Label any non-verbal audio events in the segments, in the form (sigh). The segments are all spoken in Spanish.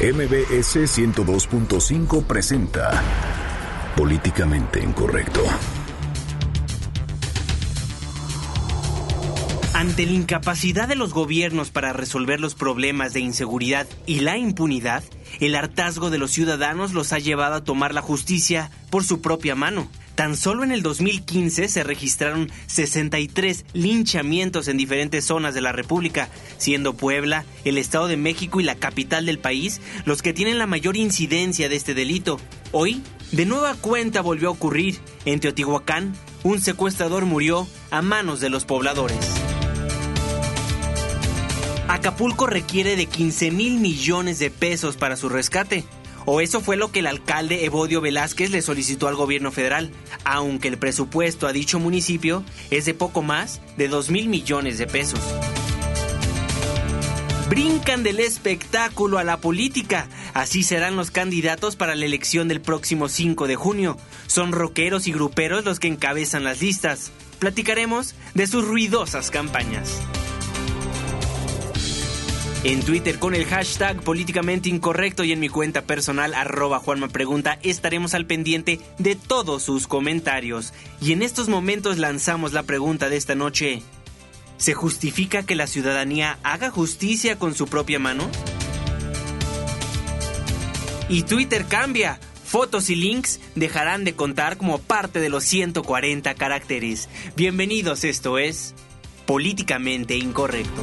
MBS 102.5 presenta Políticamente Incorrecto. Ante la incapacidad de los gobiernos para resolver los problemas de inseguridad y la impunidad, el hartazgo de los ciudadanos los ha llevado a tomar la justicia por su propia mano. Tan solo en el 2015 se registraron 63 linchamientos en diferentes zonas de la República, siendo Puebla, el Estado de México y la capital del país los que tienen la mayor incidencia de este delito. Hoy, de nueva cuenta volvió a ocurrir. En Teotihuacán, un secuestrador murió a manos de los pobladores. Acapulco requiere de 15 mil millones de pesos para su rescate. O eso fue lo que el alcalde Evodio Velázquez le solicitó al gobierno federal, aunque el presupuesto a dicho municipio es de poco más de 2 mil millones de pesos. Brincan del espectáculo a la política. Así serán los candidatos para la elección del próximo 5 de junio. Son rockeros y gruperos los que encabezan las listas. Platicaremos de sus ruidosas campañas. En Twitter con el hashtag políticamente incorrecto y en mi cuenta personal arroba Juanma Pregunta estaremos al pendiente de todos sus comentarios. Y en estos momentos lanzamos la pregunta de esta noche. ¿Se justifica que la ciudadanía haga justicia con su propia mano? Y Twitter cambia. Fotos y links dejarán de contar como parte de los 140 caracteres. Bienvenidos, esto es Políticamente Incorrecto.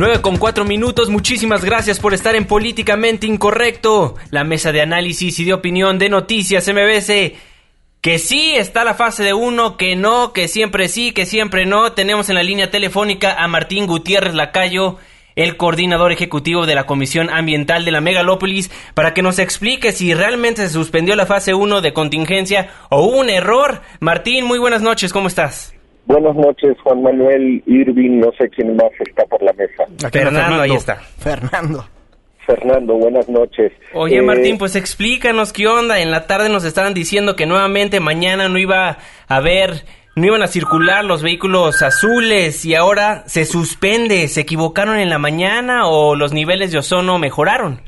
9 con 4 minutos, muchísimas gracias por estar en Políticamente Incorrecto, la mesa de análisis y de opinión de Noticias MBC. Que sí está la fase de uno, que no, que siempre sí, que siempre no. Tenemos en la línea telefónica a Martín Gutiérrez Lacayo, el coordinador ejecutivo de la Comisión Ambiental de la Megalópolis, para que nos explique si realmente se suspendió la fase 1 de contingencia o un error. Martín, muy buenas noches, ¿cómo estás? Buenas noches, Juan Manuel Irving, no sé quién más está por la mesa. Fernando, ahí está. Fernando. Fernando, buenas noches. Oye, eh, Martín, pues explícanos qué onda. En la tarde nos estaban diciendo que nuevamente mañana no iba a haber, no iban a circular los vehículos azules y ahora se suspende. ¿Se equivocaron en la mañana o los niveles de ozono mejoraron?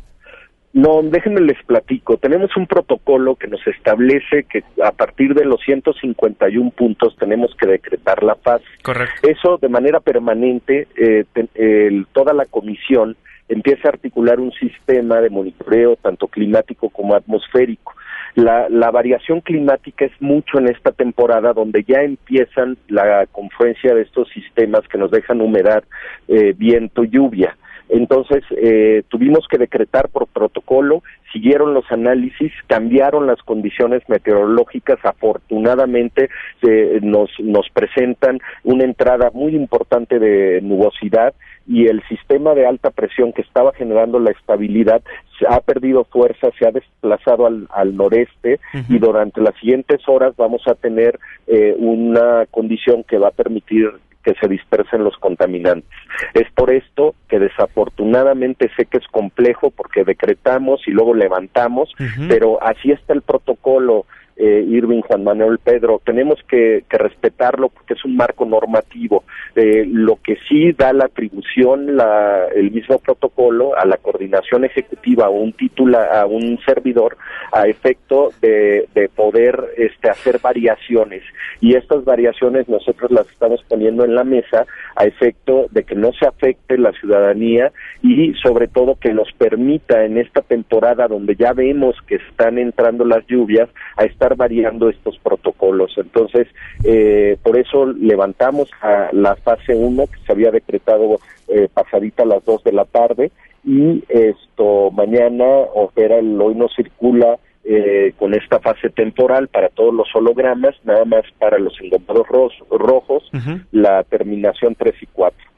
No, déjenme les platico. Tenemos un protocolo que nos establece que a partir de los 151 puntos tenemos que decretar la paz. Correcto. Eso de manera permanente, eh, toda la comisión empieza a articular un sistema de monitoreo tanto climático como atmosférico. La, la, variación climática es mucho en esta temporada donde ya empiezan la confluencia de estos sistemas que nos dejan humedad, eh, viento, lluvia. Entonces, eh, tuvimos que decretar por protocolo, siguieron los análisis, cambiaron las condiciones meteorológicas, afortunadamente eh, nos, nos presentan una entrada muy importante de nubosidad y el sistema de alta presión que estaba generando la estabilidad ha perdido fuerza, se ha desplazado al, al noreste y durante las siguientes horas vamos a tener eh, una condición que va a permitir que se dispersen los contaminantes. Es por esto que desafortunadamente sé que es complejo porque decretamos y luego levantamos, pero así está el protocolo eh, Irving, Juan Manuel, Pedro, tenemos que, respetarlo porque es un marco normativo. Eh, lo que sí da la atribución, la, el mismo protocolo, a la coordinación ejecutiva, a un titula, a un servidor, a efecto de, de poder este, hacer variaciones. Y estas variaciones nosotros las estamos poniendo en la mesa a efecto de que no se afecte la ciudadanía y sobre todo que nos permita en esta temporada donde ya vemos que están entrando las lluvias a estar variando estos protocolos. Entonces, eh, por eso levantamos a la fase 1 que se había decretado eh, pasadita a las 2 de la tarde y esto mañana opera el hoy no circula eh, con esta fase temporal para todos los hologramas, nada más para los engomados rojos, la terminación 3 y 4.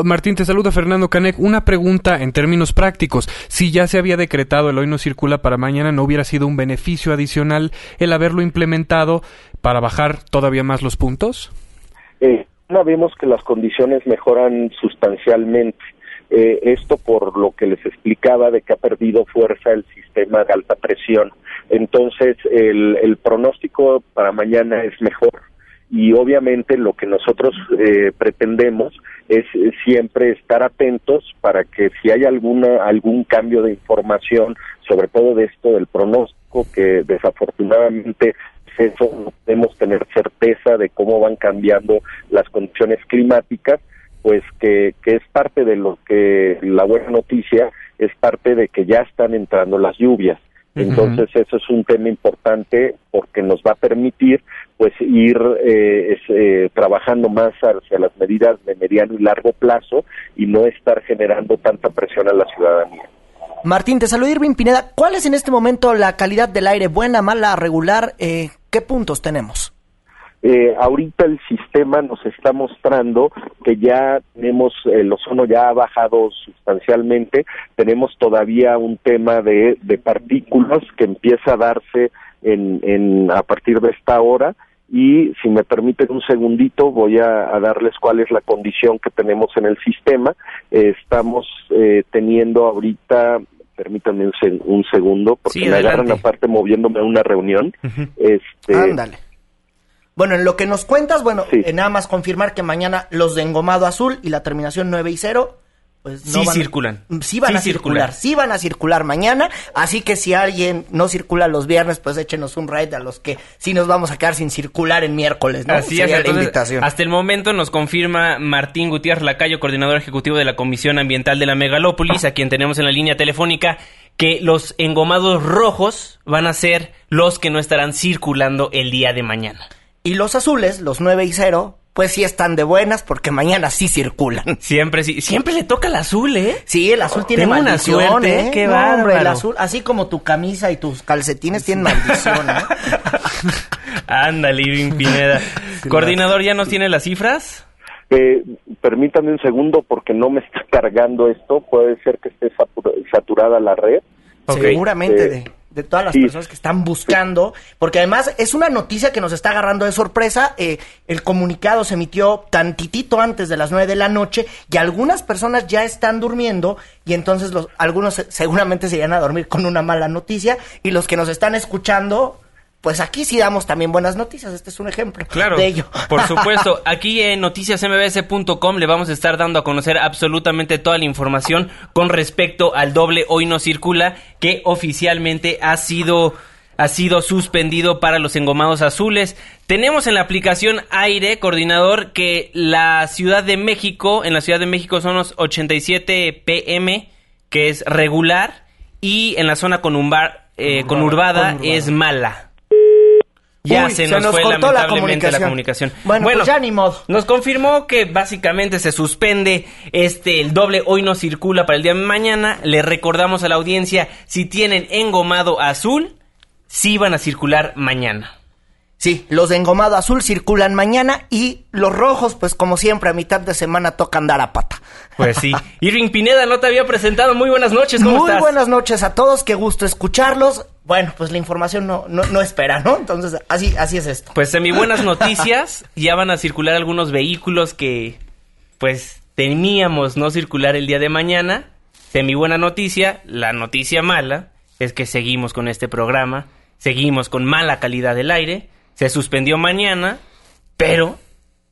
Oh, Martín, te saluda Fernando Canec. Una pregunta en términos prácticos. Si ya se había decretado el hoy no circula para mañana, ¿no hubiera sido un beneficio adicional el haberlo implementado para bajar todavía más los puntos? Eh, vemos que las condiciones mejoran sustancialmente. Eh, esto por lo que les explicaba de que ha perdido fuerza el sistema de alta presión. Entonces, el, el pronóstico para mañana es mejor y obviamente lo que nosotros eh, pretendemos es siempre estar atentos para que si hay alguna algún cambio de información sobre todo de esto del pronóstico que desafortunadamente eso no podemos tener certeza de cómo van cambiando las condiciones climáticas pues que, que es parte de lo que la buena noticia es parte de que ya están entrando las lluvias entonces eso es un tema importante porque nos va a permitir pues ir eh, eh, trabajando más hacia las medidas de mediano y largo plazo y no estar generando tanta presión a la ciudadanía. Martín, te saludo Irving Pineda. ¿Cuál es en este momento la calidad del aire? ¿Buena, mala, regular? Eh, ¿Qué puntos tenemos? Eh, ahorita el sistema nos está mostrando que ya tenemos, el ozono ya ha bajado sustancialmente, tenemos todavía un tema de, de partículas que empieza a darse en, en, a partir de esta hora y si me permiten un segundito voy a, darles cuál es la condición que tenemos en el sistema. Eh, estamos eh, teniendo ahorita permítanme un, segundo porque me agarran aparte moviéndome a una reunión. este, Ándale. Bueno, en lo que nos cuentas, bueno, en nada más confirmar que mañana los de engomado azul y la terminación 9 y 0 pues no sí circulan. Sí van a circular, sí van a circular mañana, así que si alguien no circula los viernes, pues échenos un raid a los que sí nos vamos a quedar sin circular en miércoles, ¿no? Así es, la invitación. Hasta el momento nos confirma Martín Gutiérrez Lacayo, coordinador ejecutivo de la Comisión Ambiental de la Megalópolis, a quien tenemos en la línea telefónica, que los engomados rojos van a ser los que no estarán circulando el día de mañana. Y los azules, los 9 y 0, pues sí están de buenas porque mañana sí circulan. (laughs) Siempre sí, siempre le toca el azul, ¿eh? Sí, el azul tiene maldición, ¿eh? Qué no, el azul, así como tu camisa y tus calcetines tienen maldición, ¿eh? (laughs) Ándale, Irving Pineda. (laughs) Coordinador, ¿ya nos tiene las cifras? Eh, permítame un segundo porque no me está cargando esto. Puede ser que esté saturada la red. Seguramente. Eh, de de todas las personas que están buscando, porque además es una noticia que nos está agarrando de sorpresa. Eh, el comunicado se emitió tantitito antes de las nueve de la noche y algunas personas ya están durmiendo y entonces los, algunos seguramente se irán a dormir con una mala noticia y los que nos están escuchando pues aquí sí damos también buenas noticias. Este es un ejemplo de ello. Por (laughs) supuesto, aquí en noticiasmbs.com le vamos a estar dando a conocer absolutamente toda la información con respecto al doble hoy no circula que oficialmente ha sido ha sido suspendido para los engomados azules. Tenemos en la aplicación Aire, coordinador, que la Ciudad de México, en la Ciudad de México son los 87 pm, que es regular, y en la zona eh, conurbada es mala. Ya se, nos, fue lamentablemente la comunicación. Bueno, pues ya ni modo. Nos confirmó que básicamente se suspende este el doble hoy no circula para el día de mañana. Le recordamos a la audiencia si tienen engomado azul, sí van a circular mañana. Sí, los de engomado azul circulan mañana y los rojos, pues como siempre, a mitad de semana tocan dar a pata. Pues sí. Irving Pineda no te había presentado. Muy buenas noches, ¿cómo Muy buenas noches a todos, qué gusto escucharlos. Bueno, pues la información no, no, espera, ¿no? Entonces, así, así es esto. Pues en mi buenas noticias, ya van a circular algunos vehículos que, pues, teníamos no circular el día de mañana. De mi buena noticia, la noticia mala es que seguimos con este programa, seguimos con mala calidad del aire se suspendió mañana, pero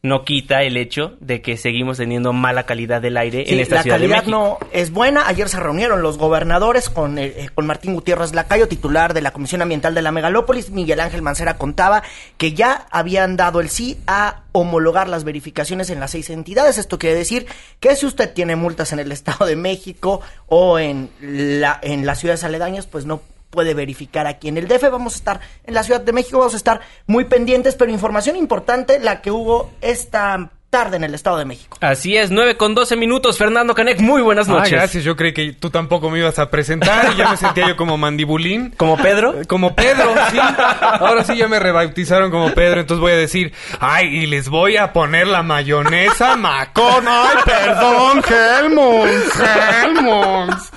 no quita el hecho de que seguimos teniendo mala calidad del aire en esta ciudad de México. La calidad no es buena. Ayer se reunieron los gobernadores con, eh, eh, con Martín Gutiérrez Lacayo, titular de la Comisión Ambiental de la Megalópolis. Miguel Ángel Mancera contaba que ya habían dado el sí a homologar las verificaciones en las seis entidades. Esto quiere decir que si usted tiene multas en el Estado de México o en, la, en las ciudades aledañas, pues no puede verificar aquí en el DF. Vamos a estar en la Ciudad de México, vamos a estar muy pendientes, pero información importante, la que hubo esta tarde en el Estado de México. Así es, 9 con 12 minutos. Fernando Canek, muy buenas noches. Ah, gracias. Yo creí que tú tampoco me ibas a presentar y ya me sentía yo como mandibulín. (laughs) ¿Como Pedro? Como Pedro, sí. Ahora sí ya me rebautizaron como Pedro, entonces voy a decir, ay, y les voy a poner la mayonesa macón. Ay, perdón, Helmons, Helmons.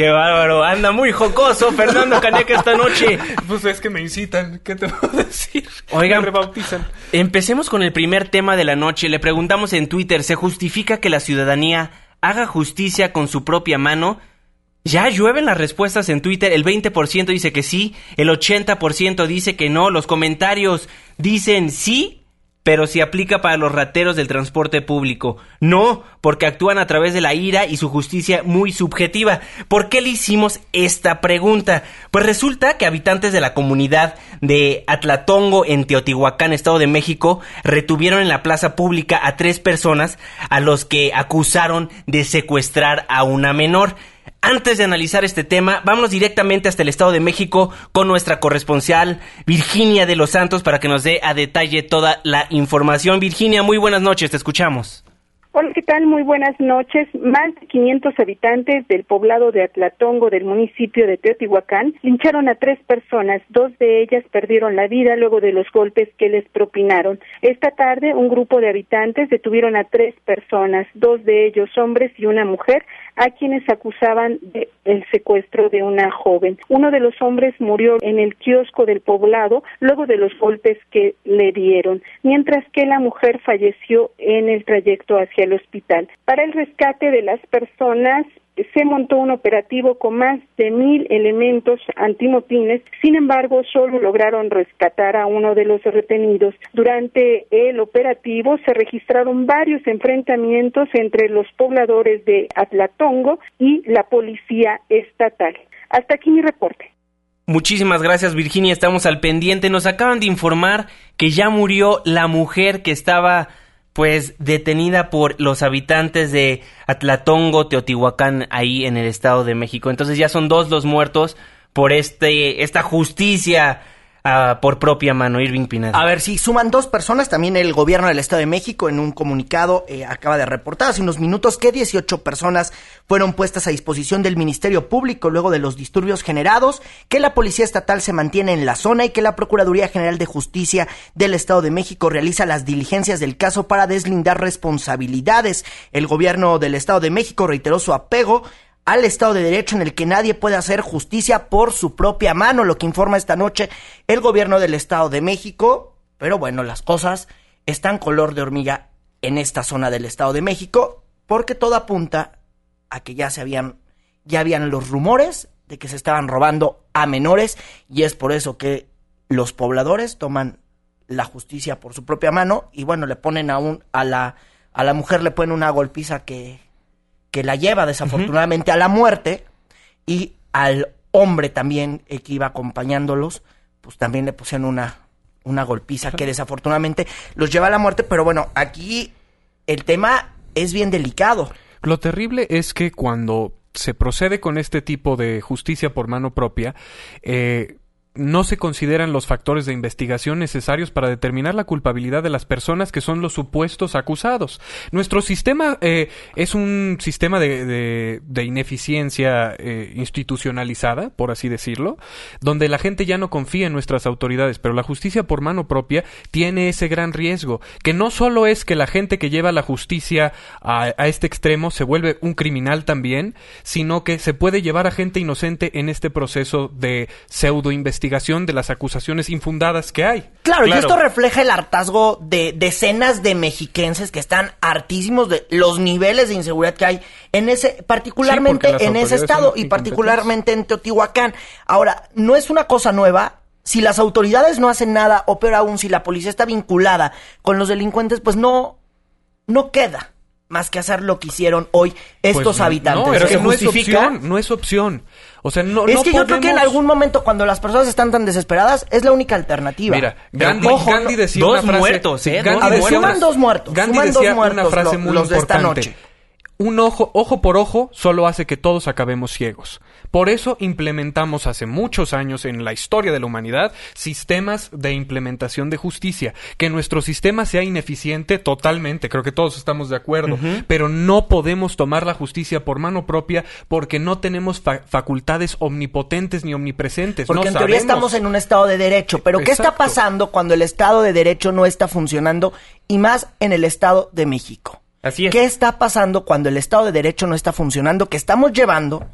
Qué bárbaro, anda muy jocoso Fernando Caneca esta noche. Pues es que me incitan, ¿qué te puedo decir? Oigan, me rebautizan. Empecemos con el primer tema de la noche. Le preguntamos en Twitter, ¿se justifica que la ciudadanía haga justicia con su propia mano? Ya llueven las respuestas en Twitter, el 20% dice que sí, el 80% dice que no, los comentarios dicen sí pero si aplica para los rateros del transporte público. No, porque actúan a través de la ira y su justicia muy subjetiva. ¿Por qué le hicimos esta pregunta? Pues resulta que habitantes de la comunidad de Atlatongo en Teotihuacán, Estado de México, retuvieron en la plaza pública a tres personas a los que acusaron de secuestrar a una menor. Antes de analizar este tema, vamos directamente hasta el Estado de México con nuestra corresponsal Virginia de los Santos para que nos dé a detalle toda la información. Virginia, muy buenas noches, te escuchamos. Hola, ¿qué tal? Muy buenas noches. Más de 500 habitantes del poblado de Atlatongo del municipio de Teotihuacán lincharon a tres personas. Dos de ellas perdieron la vida luego de los golpes que les propinaron. Esta tarde, un grupo de habitantes detuvieron a tres personas, dos de ellos hombres y una mujer, a quienes acusaban de el secuestro de una joven. Uno de los hombres murió en el kiosco del poblado luego de los golpes que le dieron, mientras que la mujer falleció en el trayecto hacia el hospital. Para el rescate de las personas se montó un operativo con más de mil elementos antimotines, sin embargo, solo lograron rescatar a uno de los retenidos. Durante el operativo se registraron varios enfrentamientos entre los pobladores de Atlatongo y la policía estatal. Hasta aquí mi reporte. Muchísimas gracias Virginia, estamos al pendiente. Nos acaban de informar que ya murió la mujer que estaba pues detenida por los habitantes de Atlatongo, Teotihuacán, ahí en el Estado de México. Entonces ya son dos los muertos por este esta justicia por propia mano, Irving Pineda. A ver, si suman dos personas, también el gobierno del Estado de México en un comunicado eh, acaba de reportar hace unos minutos que 18 personas fueron puestas a disposición del Ministerio Público luego de los disturbios generados, que la Policía Estatal se mantiene en la zona y que la Procuraduría General de Justicia del Estado de México realiza las diligencias del caso para deslindar responsabilidades. El gobierno del Estado de México reiteró su apego al Estado de Derecho en el que nadie puede hacer justicia por su propia mano, lo que informa esta noche el gobierno del Estado de México. Pero bueno, las cosas están color de hormiga en esta zona del Estado de México, porque todo apunta a que ya se habían, ya habían los rumores de que se estaban robando a menores, y es por eso que los pobladores toman la justicia por su propia mano, y bueno, le ponen a un, a la, a la mujer le ponen una golpiza que, que la lleva desafortunadamente a la muerte y al hombre también eh, que iba acompañándolos, pues también le pusieron una, una golpiza que desafortunadamente los lleva a la muerte, pero bueno, aquí el tema es bien delicado. Lo terrible es que cuando se procede con este tipo de justicia por mano propia, eh, no se consideran los factores de investigación necesarios para determinar la culpabilidad de las personas que son los supuestos acusados. Nuestro sistema eh, es un sistema de, ineficiencia eh, institucionalizada, por así decirlo, donde la gente ya no confía en nuestras autoridades, pero la justicia por mano propia tiene ese gran riesgo, que no solo es que la gente que lleva la justicia a, a este extremo se vuelve un criminal también, sino que se puede llevar a gente inocente en este proceso de pseudo investigación de las acusaciones infundadas que hay. Claro, y esto refleja el hartazgo de decenas de mexiquenses que están hartísimos de los niveles de inseguridad que hay en ese, particularmente en ese estado y particularmente en Teotihuacán. Ahora, no es una cosa nueva, si las autoridades no hacen nada, o peor aún, si la policía está vinculada con los delincuentes, pues no, no queda más que hacer lo que hicieron hoy estos pues habitantes. No, pero que no es opción, no es opción. O sea, no Es que yo creo que en algún momento cuando las personas están tan desesperadas es la única alternativa. Mira, Gandhi, decía dos una frase, muertos, ¿eh? a ver, suman dos muertos. Gandhi suman decía dos muertos una frase muy los de esta noche. un ojo, ojo por ojo, solo hace que todos acabemos ciegos. Por eso implementamos hace muchos años en la historia de la humanidad sistemas de implementación de justicia. Que nuestro sistema sea ineficiente totalmente, creo que todos estamos de acuerdo, pero no podemos tomar la justicia por mano propia porque no tenemos facultades omnipotentes ni omnipresentes. Porque en teoría estamos en un estado de derecho, pero ¿qué está pasando cuando el estado de derecho no está funcionando y más en el estado de México? ¿Qué está pasando cuando el Estado de Derecho no está funcionando? Que estamos llevando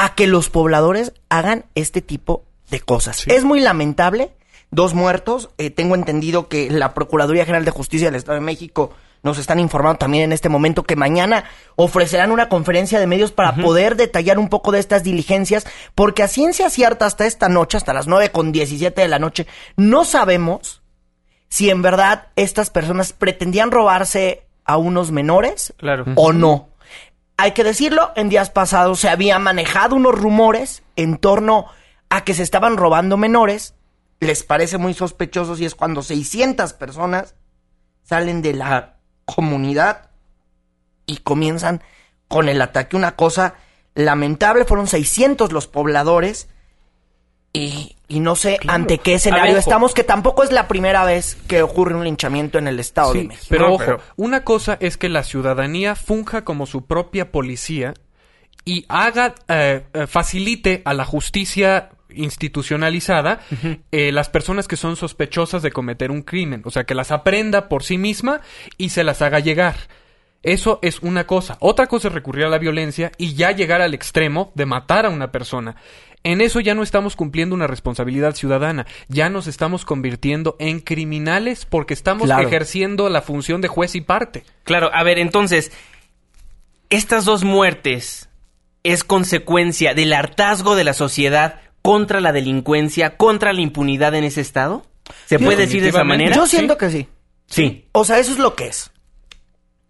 a que los pobladores hagan este tipo de cosas. Es muy lamentable. Dos muertos. Eh, tengo entendido que la Procuraduría General de Justicia del Estado de México nos están informando también en este momento que mañana ofrecerán una conferencia de medios para poder detallar un poco de estas diligencias, porque a ciencia cierta hasta esta noche, hasta las nueve con diecisiete de la noche, no sabemos si en verdad estas personas pretendían robarse a unos menores claro. o no. Hay que decirlo, en días pasados se había manejado unos rumores en torno a que se estaban robando menores. Les parece muy sospechoso si es cuando 600 personas salen de la comunidad y comienzan con el ataque. Una cosa lamentable, fueron 600 los pobladores y, no sé ante qué escenario estamos, que tampoco es la primera vez que ocurre un linchamiento en el Estado de México. Pero ojo, una cosa es que la ciudadanía funja como su propia policía y haga, eh, eh, facilite a la justicia institucionalizada eh, las personas que son sospechosas de cometer un crimen. O sea, que las aprenda por sí misma y se las haga llegar. Eso es una cosa. Otra cosa es recurrir a la violencia y ya llegar al extremo de matar a una persona. En eso ya no estamos cumpliendo una responsabilidad ciudadana, ya nos estamos convirtiendo en criminales porque estamos ejerciendo la función de juez y parte. Claro, a ver, entonces, estas dos muertes es consecuencia del hartazgo de la sociedad contra la delincuencia, contra la impunidad en ese estado? ¿Se puede decir de esa manera? Yo siento que sí. Sí. O sea, eso es lo que es.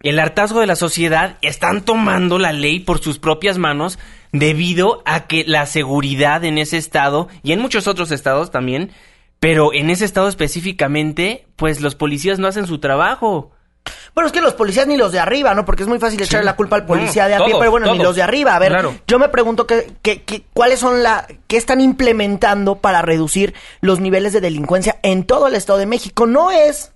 El hartazgo de la sociedad están tomando la ley por sus propias manos debido a que la seguridad en ese estado y en muchos otros estados también, pero en ese estado específicamente, pues los policías no hacen su trabajo. Bueno, es que los policías ni los de arriba, ¿no? Porque es muy fácil echarle la culpa al policía de a pie, pero bueno, ni los de arriba. A ver, yo me pregunto qué, qué, cuáles son la, qué están implementando para reducir los niveles de delincuencia en todo el Estado de México. No es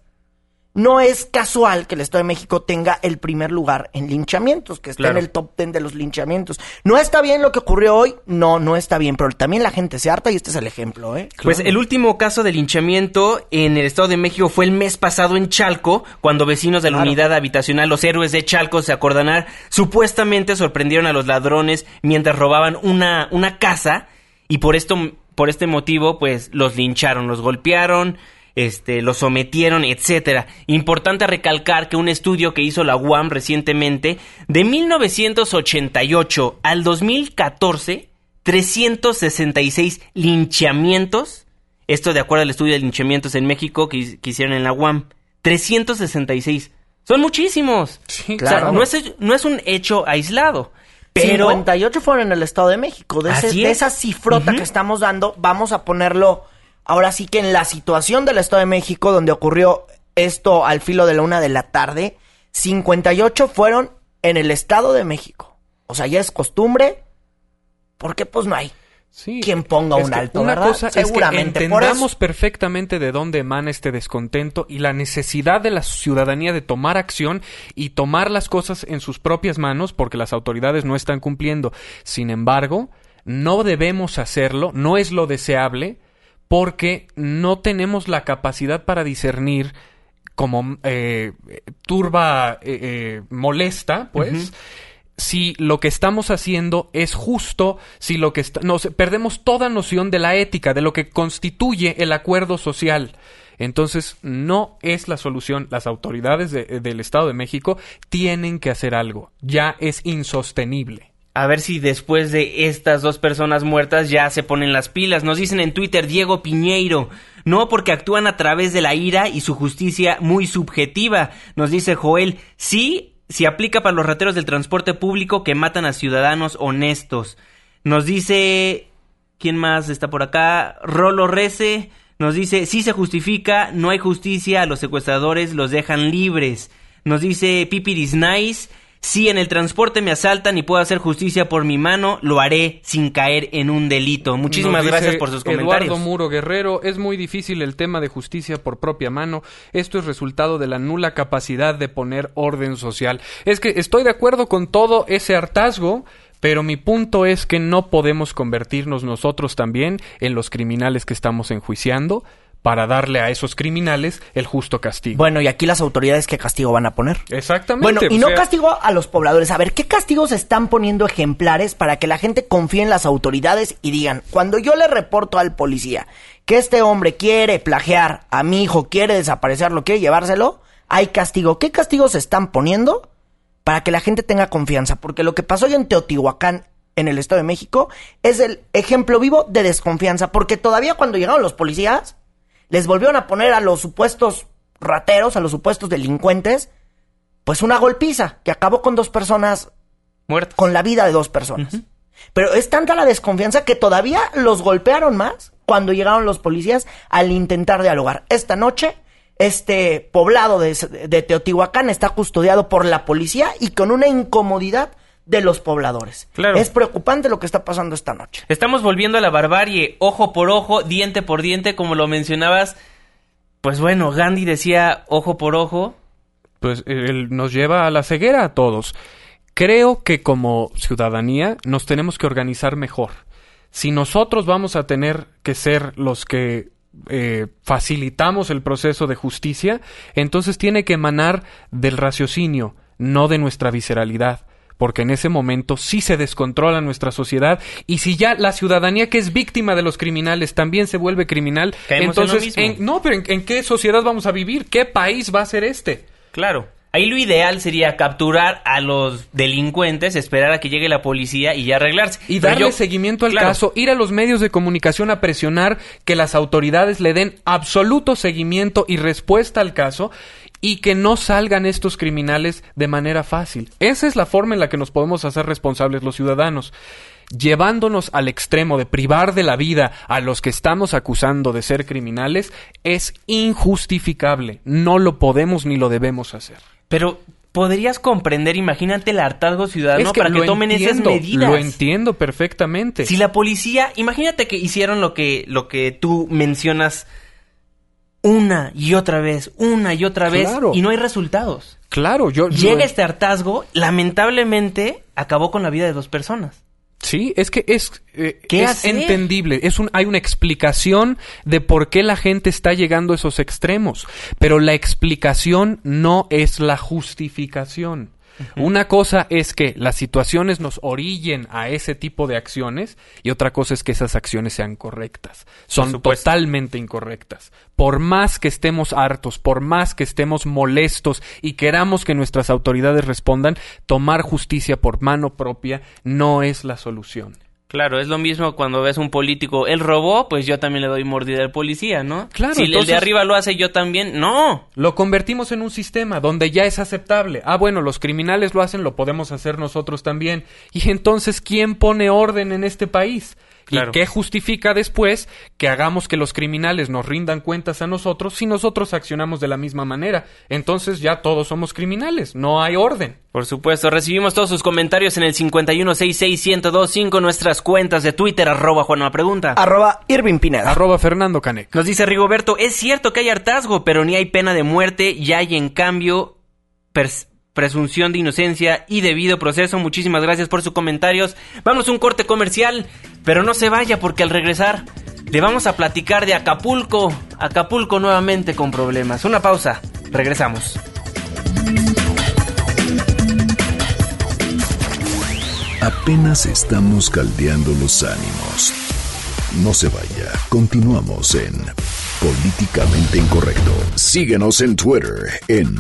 no es casual que el Estado de México tenga el primer lugar en linchamientos, que esté en el top ten de los linchamientos. ¿No está bien lo que ocurrió hoy? No, no está bien, pero también la gente se harta y este es el ejemplo, ¿eh? Pues el último caso de linchamiento en el Estado de México fue el mes pasado en Chalco, cuando vecinos de la unidad habitacional, los héroes de Chalco, se acordanar, supuestamente sorprendieron a los ladrones mientras robaban una, una casa y por esto, por este motivo, pues los lincharon, los golpearon, este, lo sometieron, etcétera. Importante recalcar que un estudio que hizo la UAM recientemente, de 1988 al 2014, 366 linchamientos, esto de acuerdo al estudio de linchamientos en México que, hicieron en la UAM, 366. Son muchísimos. Sí, claro. no, es, no es un hecho aislado. Pero... 58 fueron en el Estado de México. De, esa cifrota que estamos dando, vamos a ponerlo Ahora sí que en la situación del Estado de México, donde ocurrió esto al filo de la una de la tarde, 58 fueron en el Estado de México. O sea, ya es costumbre, porque pues no hay sí, quien ponga un alto, una ¿verdad? Cosa Seguramente. Es que entendamos perfectamente de dónde emana este descontento y la necesidad de la ciudadanía de tomar acción y tomar las cosas en sus propias manos porque las autoridades no están cumpliendo. Sin embargo, no debemos hacerlo, no es lo deseable porque no tenemos la capacidad para discernir como eh, turba eh, eh, molesta, pues, si lo que estamos haciendo es justo, si lo que nos perdemos toda noción de la ética, de lo que constituye el acuerdo social. Entonces, no es la solución. Las autoridades del Estado de México tienen que hacer algo. Ya es insostenible a ver si después de estas dos personas muertas ya se ponen las pilas. Nos dicen en Twitter Diego Piñeiro. No, porque actúan a través de la ira y su justicia muy subjetiva. Nos dice Joel, sí, si aplica para los rateros del transporte público que matan a ciudadanos honestos. Nos dice, ¿quién más está por acá? Rolo Rece. Nos dice, sí se justifica, no hay justicia, a los secuestradores los dejan libres. Nos dice Pipiris Nice Si en el transporte me asaltan y puedo hacer justicia por mi mano, lo haré sin caer en un delito. Muchísimas gracias por sus comentarios. Eduardo Muro Guerrero, es muy difícil el tema de justicia por propia mano. Esto es resultado de la nula capacidad de poner orden social. Es que estoy de acuerdo con todo ese hartazgo. Pero mi punto es que no podemos convertirnos nosotros también en los criminales que estamos enjuiciando para darle a esos criminales el justo castigo. Bueno, y aquí las autoridades, ¿qué castigo van a poner? Exactamente. Bueno, y no castigo a los pobladores. A ver, ¿qué castigos están poniendo ejemplares para que la gente confíe en las autoridades y digan, cuando yo le reporto al policía que este hombre quiere plagiar a mi hijo, quiere desaparecerlo, quiere llevárselo, hay castigo. ¿Qué castigos están poniendo para que la gente tenga confianza? Porque lo que pasó hoy en Teotihuacán en el Estado de México es el ejemplo vivo de desconfianza, porque todavía cuando llegaron los policías, les volvieron a poner a los supuestos rateros, a los supuestos delincuentes, pues una golpiza que acabó con dos personas muertas, con la vida de dos personas. Pero es tanta la desconfianza que todavía los golpearon más cuando llegaron los policías al intentar dialogar. Esta noche, este poblado de, de Teotihuacán está custodiado por la policía y con una incomodidad de los pobladores. Claro. Es preocupante lo que está pasando esta noche. Estamos volviendo a la barbarie, ojo por ojo, diente por diente, como lo mencionabas. Pues bueno, Gandhi decía ojo por ojo. Pues él nos lleva a la ceguera a todos. Creo que como ciudadanía nos tenemos que organizar mejor. Si nosotros vamos a tener que ser los que eh, facilitamos el proceso de justicia, entonces tiene que emanar del raciocinio, no de nuestra visceralidad porque en ese momento sí se descontrola nuestra sociedad y si ya la ciudadanía que es víctima de los criminales también se vuelve criminal, entonces no, pero ¿en, qué sociedad vamos a vivir? ¿Qué país va a ser este? Claro. Ahí lo ideal sería capturar a los delincuentes, esperar a que llegue la policía y ya arreglarse. Y darle seguimiento al caso, ir a los medios de comunicación a presionar que las autoridades le den absoluto seguimiento y respuesta al caso y que no salgan estos criminales de manera fácil. Esa es la forma en la que nos podemos hacer responsables los ciudadanos. Llevándonos al extremo de privar de la vida a los que estamos acusando de ser criminales es injustificable. No lo podemos ni lo debemos hacer. Pero podrías comprender, imagínate el hartazgo ciudadano para que tomen esas medidas. Lo entiendo perfectamente. Si la policía, imagínate que hicieron lo que, lo que tú mencionas una y otra vez, una y otra vez, y no hay resultados. Claro, yo... Llega este hartazgo, lamentablemente acabó con la vida de dos personas. Sí, es que es, eh, es entendible, es un, hay una explicación de por qué la gente está llegando a esos extremos, pero la explicación no es la justificación. Una cosa es que las situaciones nos orillen a ese tipo de acciones y otra cosa es que esas acciones sean correctas. Son totalmente incorrectas. Por más que estemos hartos, por más que estemos molestos y queramos que nuestras autoridades respondan, tomar justicia por mano propia no es la solución. Claro, es lo mismo cuando ves un político, él robó, pues yo también le doy mordida al policía, ¿no? Claro. Si el de arriba lo hace, yo también, no. Lo convertimos en un sistema donde ya es aceptable. Ah, bueno, los criminales lo hacen, lo podemos hacer nosotros también. Y entonces, ¿quién pone orden en este país? ¿Y qué justifica después que hagamos que los criminales nos rindan cuentas a nosotros si nosotros accionamos de la misma manera? Entonces ya todos somos criminales, no hay orden. Por supuesto, recibimos todos sus comentarios en el 5166125, nuestras cuentas de Twitter, arroba Juanma Pregunta. Arroba Irving Pineda. Arroba Fernando Canec. Nos dice Rigoberto, es cierto que hay hartazgo, pero ni hay pena de muerte, ya hay en cambio presunción de inocencia y debido proceso. Muchísimas gracias por sus comentarios. Vamos a un corte comercial, pero no se vaya porque al regresar le vamos a platicar de Acapulco. Acapulco nuevamente con problemas. Una pausa, regresamos. Apenas estamos caldeando los ánimos. No se vaya, continuamos en Políticamente Incorrecto. Síguenos en Twitter en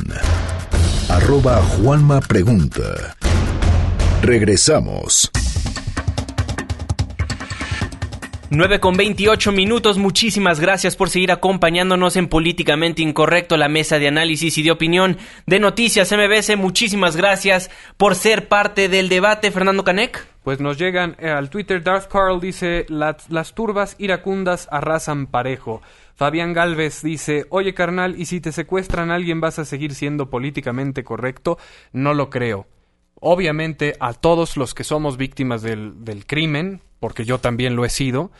arroba Juanma Pregunta. Regresamos. 9 con 28 minutos, muchísimas gracias por seguir acompañándonos en Políticamente Incorrecto, la mesa de análisis y de opinión de Noticias MBS. Muchísimas gracias por ser parte del debate, Fernando Canek. Pues nos llegan eh, al Twitter, Darth Carl dice, las, las turbas iracundas arrasan parejo. Fabián Galvez dice, oye carnal, ¿y si te secuestran a alguien vas a seguir siendo políticamente correcto? No lo creo. obviamente a todos los que somos víctimas del, del crimen, porque yo también lo he sido,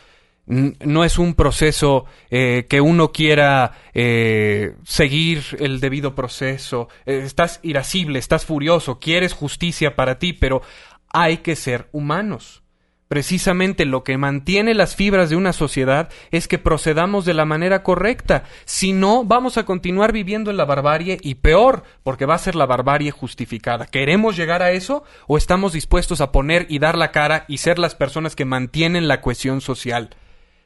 no es un proceso eh, que uno quiera eh, seguir el debido proceso. Eh, estás irascible, estás furioso, quieres justicia para ti, pero hay que ser humanos. Precisamente lo que mantiene las fibras de una sociedad es que procedamos de la manera correcta. Si no, vamos a continuar viviendo en la barbarie y peor, porque va a ser la barbarie justificada. ¿Queremos llegar a eso o estamos dispuestos a poner y dar la cara y ser las personas que mantienen la cohesión social?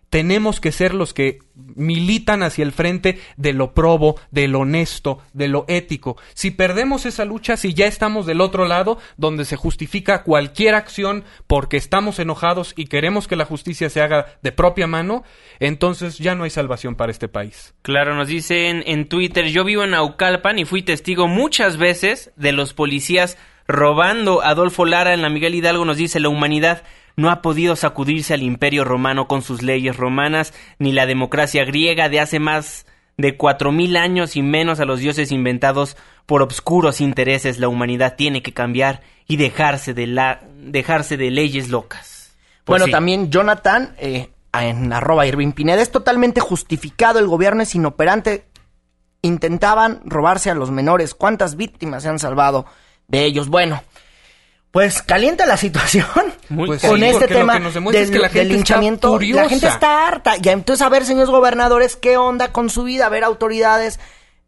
Tenemos que ser los que militan hacia el frente de lo probo, de lo honesto, de lo ético. Si perdemos esa lucha, si ya estamos del otro lado, donde se justifica cualquier acción porque estamos enojados y queremos que la justicia se haga de propia mano, entonces ya no hay salvación para este país. Claro, nos dicen en Twitter, yo vivo en Naucalpan y fui testigo muchas veces de los policías robando a Adolfo Lara en la Miguel Hidalgo, nos dice la humanidad no ha podido sacudirse al imperio romano con sus leyes romanas, ni la democracia griega de hace más de cuatro mil años y menos a los dioses inventados por obscuros intereses. La humanidad tiene que cambiar y dejarse de, la, dejarse de leyes locas. Pues bueno, también Jonathan, eh, en arroba Irving Pineda, es totalmente justificado, el gobierno es inoperante. Intentaban robarse a los menores. ¿Cuántas víctimas se han salvado de ellos? Bueno, pues calienta la situación (laughs) pues con este tema del, linchamiento. la gente está harta. Y entonces, a ver, señores gobernadores, ¿qué onda con su vida? A ver, autoridades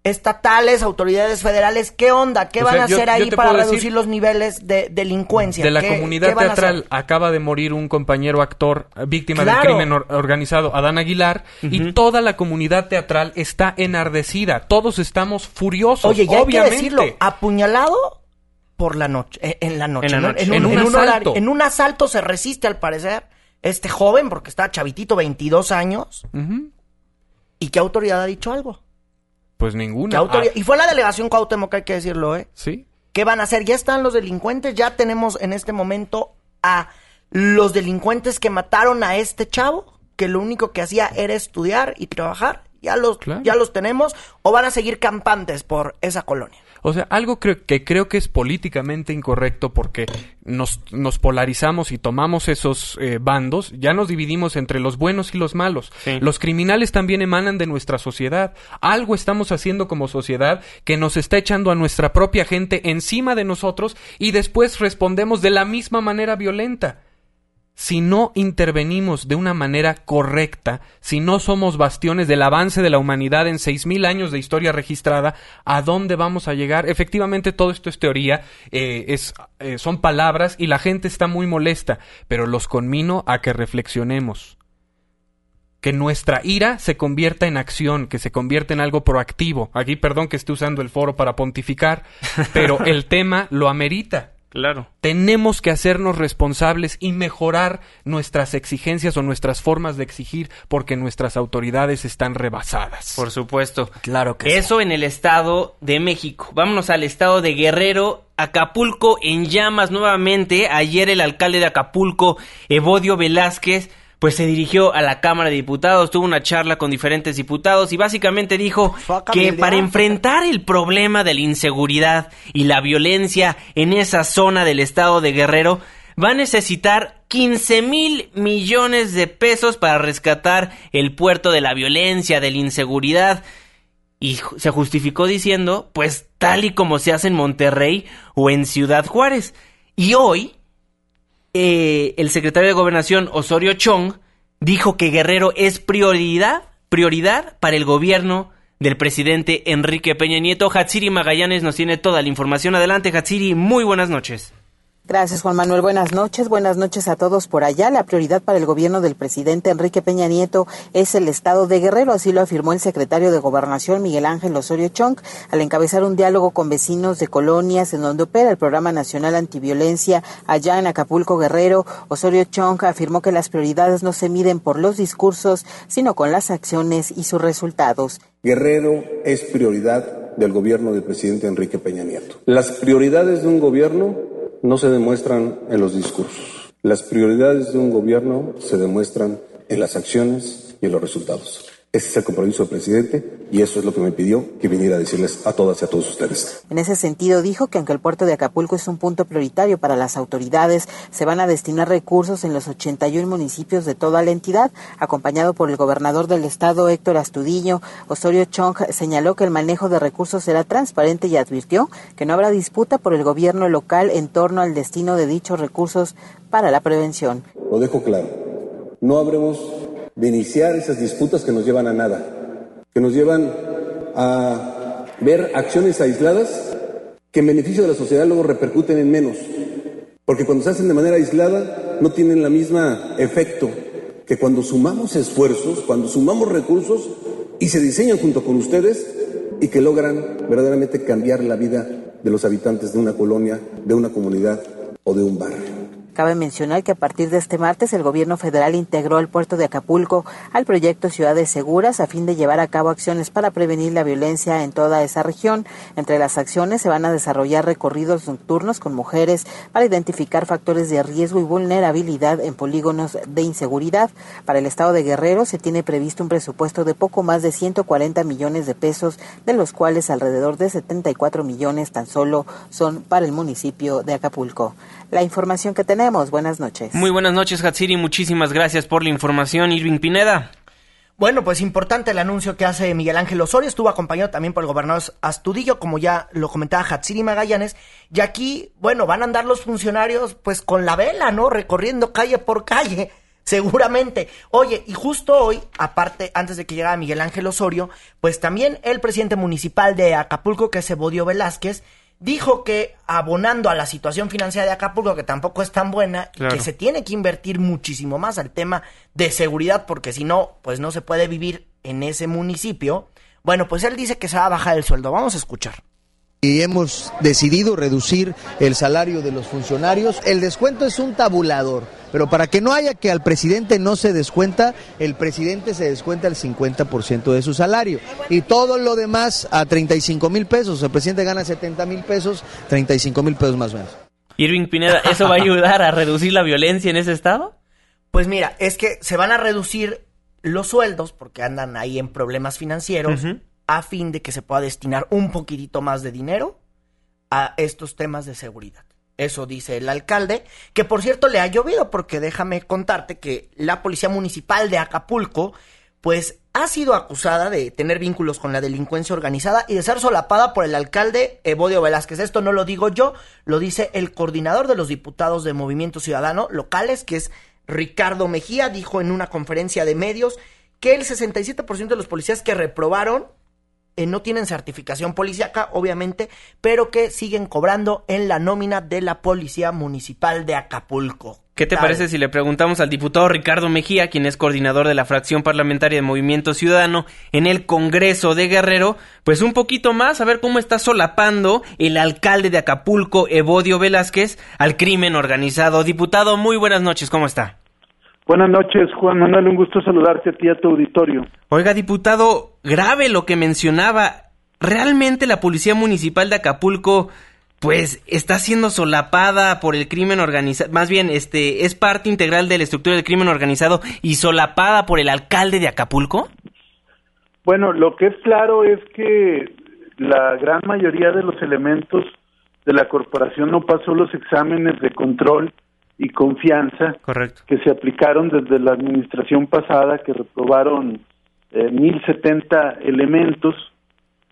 estatales, autoridades federales, ¿qué onda? ¿Qué van a hacer ahí para reducir los niveles de delincuencia? De la comunidad teatral acaba de morir un compañero actor eh, víctima del crimen organizado, Adán Aguilar, y toda la comunidad teatral está enardecida. Todos estamos furiosos. Oye, ya obviamente. hay que decirlo, apuñalado por la noche, eh, en la noche, en, un, asalto. en un asalto se resiste al parecer este joven, porque está chavitito, 22 años. ¿Y qué autoridad ha dicho algo? Pues ninguna. Ah. Y fue la delegación Cuauhtémoc, hay que decirlo, ¿eh? Sí. ¿Qué van a hacer? Ya están los delincuentes, ya tenemos en este momento a los delincuentes que mataron a este chavo, que lo único que hacía era estudiar y trabajar. Ya los, ya los tenemos, o van a seguir campantes por esa colonia. O sea, algo que creo que es políticamente incorrecto porque nos, nos polarizamos y tomamos esos eh, bandos, ya nos dividimos entre los buenos y los malos. Los criminales también emanan de nuestra sociedad. Algo estamos haciendo como sociedad que nos está echando a nuestra propia gente encima de nosotros y después respondemos de la misma manera violenta si no intervenimos de una manera correcta, si no somos bastiones del avance de la humanidad en seis mil años de historia registrada, ¿a dónde vamos a llegar? Efectivamente, todo esto es teoría, eh, es, eh, son palabras y la gente está muy molesta, pero los conmino a que reflexionemos. Que nuestra ira se convierta en acción, que se convierta en algo proactivo. Aquí, perdón que esté usando el foro para pontificar, pero el (laughs) tema lo amerita. Claro. Tenemos que hacernos responsables y mejorar nuestras exigencias o nuestras formas de exigir porque nuestras autoridades están rebasadas. Por supuesto. Claro que Eso en el Estado de México. Vámonos al Estado de Guerrero. Acapulco en llamas nuevamente. Ayer el alcalde de Acapulco, Evodio Velázquez, pues se dirigió a la Cámara de Diputados, tuvo una charla con diferentes diputados y básicamente dijo que para enfrentar el problema de la inseguridad y la violencia en esa zona del estado de Guerrero, va a necesitar 15 mil millones de pesos para rescatar el puerto de la violencia, de la inseguridad. Y se justificó diciendo, pues tal y como se hace en Monterrey o en Ciudad Juárez. Y hoy, eh, el secretario de Gobernación Osorio Chong dijo que Guerrero es prioridad, prioridad para el gobierno del presidente Enrique Peña Nieto. Hatsiri Magallanes nos tiene toda la información. Adelante, Hatsiri, muy buenas noches. Gracias, Juan Manuel. Buenas noches. Buenas noches a todos por allá. La prioridad para el gobierno del presidente Enrique Peña Nieto es el estado de Guerrero, así lo afirmó el secretario de Gobernación Miguel Ángel Osorio Chong al encabezar un diálogo con vecinos de colonias en donde opera el Programa Nacional Antiviolencia allá en Acapulco Guerrero. Osorio Chong afirmó que las prioridades no se miden por los discursos, sino con las acciones y sus resultados. Guerrero es prioridad del gobierno del presidente Enrique Peña Nieto. Las prioridades de un gobierno no se demuestran en los discursos. Las prioridades de un gobierno se demuestran en las acciones y en los resultados. Ese es el compromiso del presidente y eso es lo que me pidió que viniera a decirles a todas y a todos ustedes. En ese sentido, dijo que aunque el puerto de Acapulco es un punto prioritario para las autoridades, se van a destinar recursos en los 81 municipios de toda la entidad. Acompañado por el gobernador del estado, Héctor Astudillo, Osorio Chong señaló que el manejo de recursos será transparente y advirtió que no habrá disputa por el gobierno local en torno al destino de dichos recursos para la prevención. Lo dejo claro. No habremos de iniciar esas disputas que nos llevan a nada, que nos llevan a ver acciones aisladas que en beneficio de la sociedad luego repercuten en menos, porque cuando se hacen de manera aislada no tienen el mismo efecto que cuando sumamos esfuerzos, cuando sumamos recursos y se diseñan junto con ustedes y que logran verdaderamente cambiar la vida de los habitantes de una colonia, de una comunidad o de un barrio. Cabe mencionar que a partir de este martes el gobierno federal integró el puerto de Acapulco al proyecto Ciudades Seguras a fin de llevar a cabo acciones para prevenir la violencia en toda esa región. Entre las acciones se van a desarrollar recorridos nocturnos con mujeres para identificar factores de riesgo y vulnerabilidad en polígonos de inseguridad. Para el estado de Guerrero se tiene previsto un presupuesto de poco más de 140 millones de pesos, de los cuales alrededor de 74 millones tan solo son para el municipio de Acapulco. La información que tenemos Buenas noches. Muy buenas noches, Hatsiri. Muchísimas gracias por la información, Irving Pineda. Bueno, pues importante el anuncio que hace Miguel Ángel Osorio. Estuvo acompañado también por el gobernador Astudillo, como ya lo comentaba Hatsiri Magallanes. Y aquí, bueno, van a andar los funcionarios pues con la vela, ¿no? Recorriendo calle por calle, (laughs) seguramente. Oye, y justo hoy, aparte, antes de que llegara Miguel Ángel Osorio, pues también el presidente municipal de Acapulco, que es Evodio Velázquez, dijo que abonando a la situación financiera de Acapulco, que tampoco es tan buena, que se tiene que invertir muchísimo más al tema de seguridad, porque si no, pues no se puede vivir en ese municipio. Bueno, pues él dice que se va a bajar el sueldo. Vamos a escuchar y hemos decidido reducir el salario de los funcionarios. El descuento es un tabulador, pero para que no haya que al presidente no se descuenta, el presidente se descuenta el 50% de su salario y todo lo demás a 35 mil pesos. El presidente gana 70 mil pesos, 35 mil pesos más o menos. Irving Pineda, ¿eso va a ayudar a reducir la violencia en ese estado? Pues mira, es que se van a reducir los sueldos porque andan ahí en problemas financieros a fin de que se pueda destinar un poquitito más de dinero a estos temas de seguridad. Eso dice el alcalde, que por cierto le ha llovido porque déjame contarte que la Policía Municipal de Acapulco pues ha sido acusada de tener vínculos con la delincuencia organizada y de ser solapada por el alcalde Evodio Velázquez. Esto no lo digo yo, lo dice el coordinador de los diputados de Movimiento Ciudadano locales, que es Ricardo Mejía, dijo en una conferencia de medios que el 67% de los policías que reprobaron eh, no tienen certificación policíaca, obviamente, pero que siguen cobrando en la nómina de la Policía Municipal de Acapulco. ¿Qué te parece si le preguntamos al diputado Ricardo Mejía, quien es coordinador de la fracción parlamentaria de Movimiento Ciudadano en el Congreso de Guerrero, pues un poquito más, a ver cómo está solapando el alcalde de Acapulco, Evodio Velázquez, al crimen organizado? Diputado, muy buenas noches, ¿cómo está? Buenas noches, Juan Manuel, un gusto saludarte a ti a tu auditorio. Oiga, diputado, grave lo que mencionaba. ¿Realmente la Policía Municipal de Acapulco pues está siendo solapada por el crimen organizado, más bien este es parte integral de la estructura del crimen organizado y solapada por el alcalde de Acapulco? Bueno, lo que es claro es que la gran mayoría de los elementos de la corporación no pasó los exámenes de control y confianza que se aplicaron desde la administración pasada, que reprobaron eh, 1.070 elementos.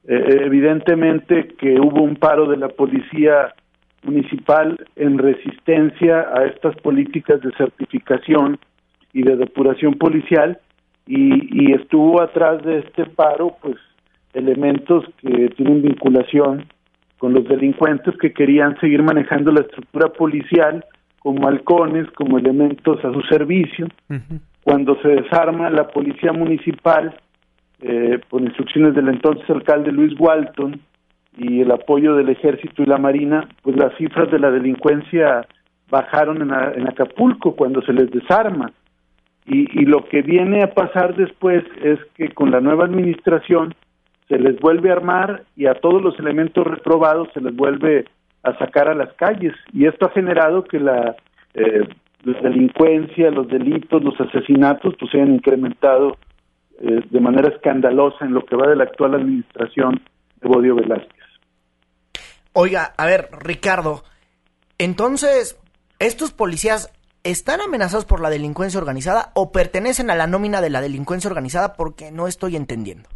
Eh, evidentemente que hubo un paro de la policía municipal en resistencia a estas políticas de certificación y de depuración policial y, y estuvo atrás de este paro pues elementos que tienen vinculación con los delincuentes que querían seguir manejando la estructura policial como halcones, como elementos a su servicio. Cuando se desarma la policía municipal, eh, por instrucciones del entonces alcalde Luis Walton y el apoyo del ejército y la marina, pues las cifras de la delincuencia bajaron en, en Acapulco cuando se les desarma. Y, y lo que viene a pasar después es que con la nueva administración se les vuelve a armar y a todos los elementos reprobados se les vuelve a sacar a las calles y esto ha generado que la, eh, delincuencia, los delitos, los asesinatos pues se han incrementado eh, de manera escandalosa en lo que va de la actual administración de Bodio Velázquez. Oiga, a ver, Ricardo, entonces, ¿estos policías están amenazados por la delincuencia organizada o pertenecen a la nómina de la delincuencia organizada? Porque no estoy entendiendo.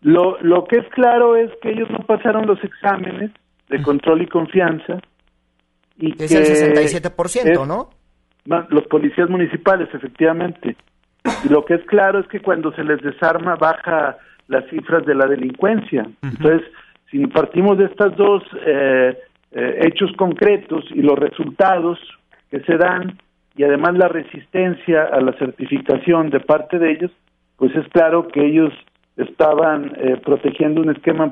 Lo, lo que es claro es que ellos no pasaron los exámenes de control y confianza. Y es el 67%, ¿no? Los policías municipales, efectivamente. Y lo que es claro es que cuando se les desarma baja las cifras de la delincuencia. Entonces, si partimos de estos dos eh, eh, hechos concretos y los resultados que se dan y además la resistencia a la certificación de parte de ellos, pues es claro que ellos estaban eh, protegiendo un esquema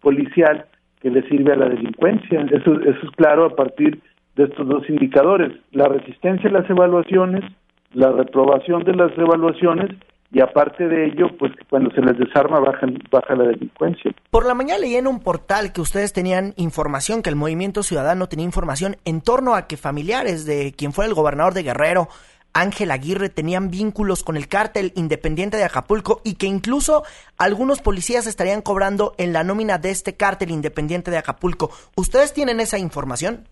policial que le sirve a la delincuencia. Eso, eso es claro a partir de estos dos indicadores, la resistencia a las evaluaciones, la reprobación de las evaluaciones y aparte de ello, pues cuando se les desarma baja, baja la delincuencia. Por la mañana leí en un portal que ustedes tenían información, que el Movimiento Ciudadano tenía información en torno a que familiares de quien fue el gobernador de Guerrero Ángel Aguirre tenían vínculos con el cártel independiente de Acapulco y que incluso algunos policías estarían cobrando en la nómina de este cártel independiente de Acapulco. ¿Ustedes tienen esa información?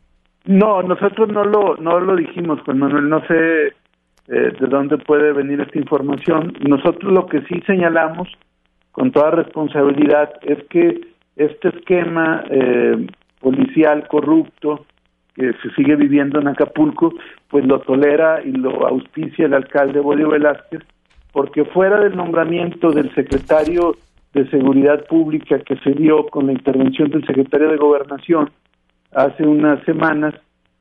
No, nosotros no lo, no lo dijimos, Juan Manuel. No sé eh, de dónde puede venir esta información. Nosotros lo que sí señalamos con toda responsabilidad es que este esquema eh, policial corrupto que se sigue viviendo en Acapulco, pues lo tolera y lo auspicia el alcalde Bodio Velázquez, porque fuera del nombramiento del secretario de Seguridad Pública que se dio con la intervención del secretario de Gobernación hace unas semanas,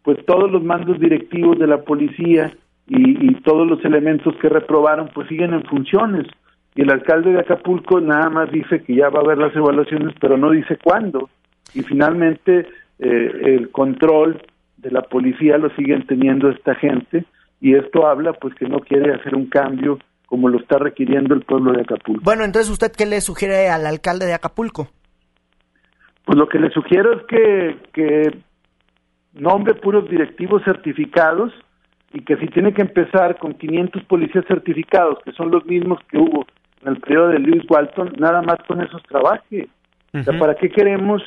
pues todos los mandos directivos de la policía y, y todos los elementos que reprobaron pues siguen en funciones. Y el alcalde de Acapulco nada más dice que ya va a haber las evaluaciones pero no dice cuándo. Y finalmente eh, el control de la policía lo siguen teniendo esta gente y esto habla pues que no quiere hacer un cambio como lo está requiriendo el pueblo de Acapulco. Bueno, entonces usted qué le sugiere al alcalde de Acapulco? Pues lo que le sugiero es que, que nombre puros directivos certificados y que si tiene que empezar con 500 policías certificados, que son los mismos que hubo en el periodo de Lewis Walton, nada más con esos trabaje. o sea, ¿para qué queremos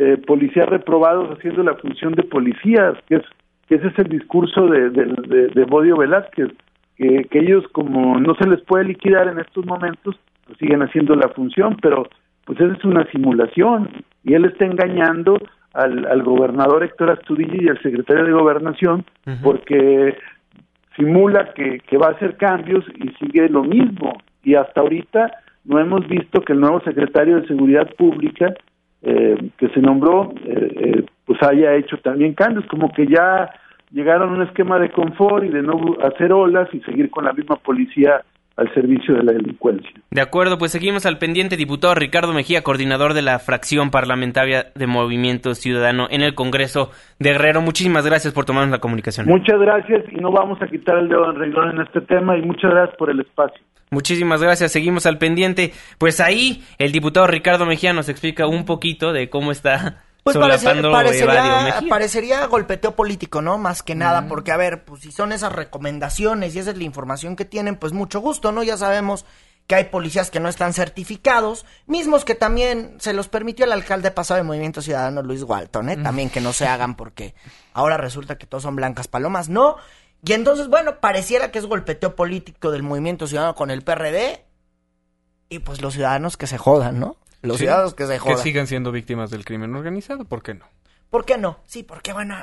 eh, policías reprobados haciendo la función de policías, que es que ese es el discurso de, de, Bodio Velázquez, que, que, ellos como no se les puede liquidar en estos momentos, pues siguen haciendo la función, pero pues esa es una simulación y él está engañando al, al gobernador Héctor Astudillo y al secretario de Gobernación porque simula que, que va a hacer cambios y sigue lo mismo y hasta ahorita no hemos visto que el nuevo secretario de Seguridad Pública eh, que se nombró, eh, eh, pues haya hecho también cambios, como que ya llegaron a un esquema de confort y de no hacer olas y seguir con la misma policía al servicio de la delincuencia. De acuerdo, pues seguimos al pendiente, diputado Ricardo Mejía, coordinador de la fracción parlamentaria de Movimiento Ciudadano en el Congreso de Guerrero. Muchísimas gracias por tomarnos la comunicación. Muchas gracias y no vamos a quitar el dedo en renglón en este tema y muchas gracias por el espacio. Muchísimas gracias, seguimos al pendiente. Pues ahí el diputado Ricardo Mejía nos explica un poquito de cómo está pues parecería, parecería, golpeteo político, ¿no? Más que nada, porque a ver, pues si son esas recomendaciones y esa es la información que tienen, pues mucho gusto, ¿no? Ya sabemos que hay policías que no están certificados, mismos que también se los permitió el alcalde pasado de Movimiento Ciudadano, Luis Walton, ¿eh? También que no se hagan porque ahora resulta que todos son blancas palomas, ¿no? Y entonces, bueno, pareciera que es golpeteo político del movimiento ciudadano con el PRD. Y pues los ciudadanos que se jodan, ¿no? Los ciudadanos que se jodan. Que sigan siendo víctimas del crimen organizado, ¿por qué no? ¿Por qué no? Sí, porque bueno,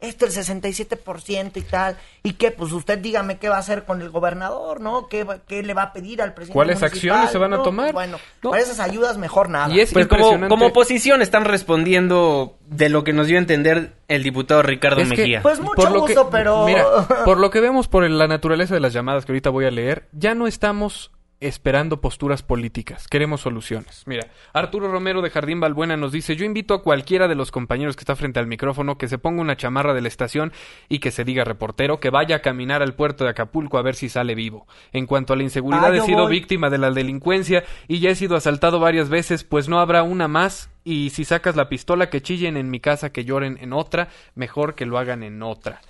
esto el 67% y tal. ¿Y qué? Pues usted dígame qué va a hacer con el gobernador, ¿no? ¿Qué, qué le va a pedir al presidente ¿Cuáles acciones se van a tomar? Bueno, para esas ayudas mejor nada. Y es pues como, como, oposición están respondiendo de lo que nos dio a entender el diputado Ricardo Mejía. pues mucho gusto, pero... Mira, (laughs) por lo que vemos por la naturaleza de las llamadas que ahorita voy a leer, ya no estamos esperando posturas políticas, queremos soluciones. Mira, Arturo Romero de Jardín Balbuena nos dice, yo invito a cualquiera de los compañeros que está frente al micrófono que se ponga una chamarra de la estación y que se diga reportero, que vaya a caminar al puerto de Acapulco a ver si sale vivo. En cuanto a la inseguridad, ah, he sido víctima de la delincuencia y ya he sido asaltado varias veces, pues no habrá una más y si sacas la pistola que chillen en mi casa, que lloren en otra, mejor que lo hagan en otra.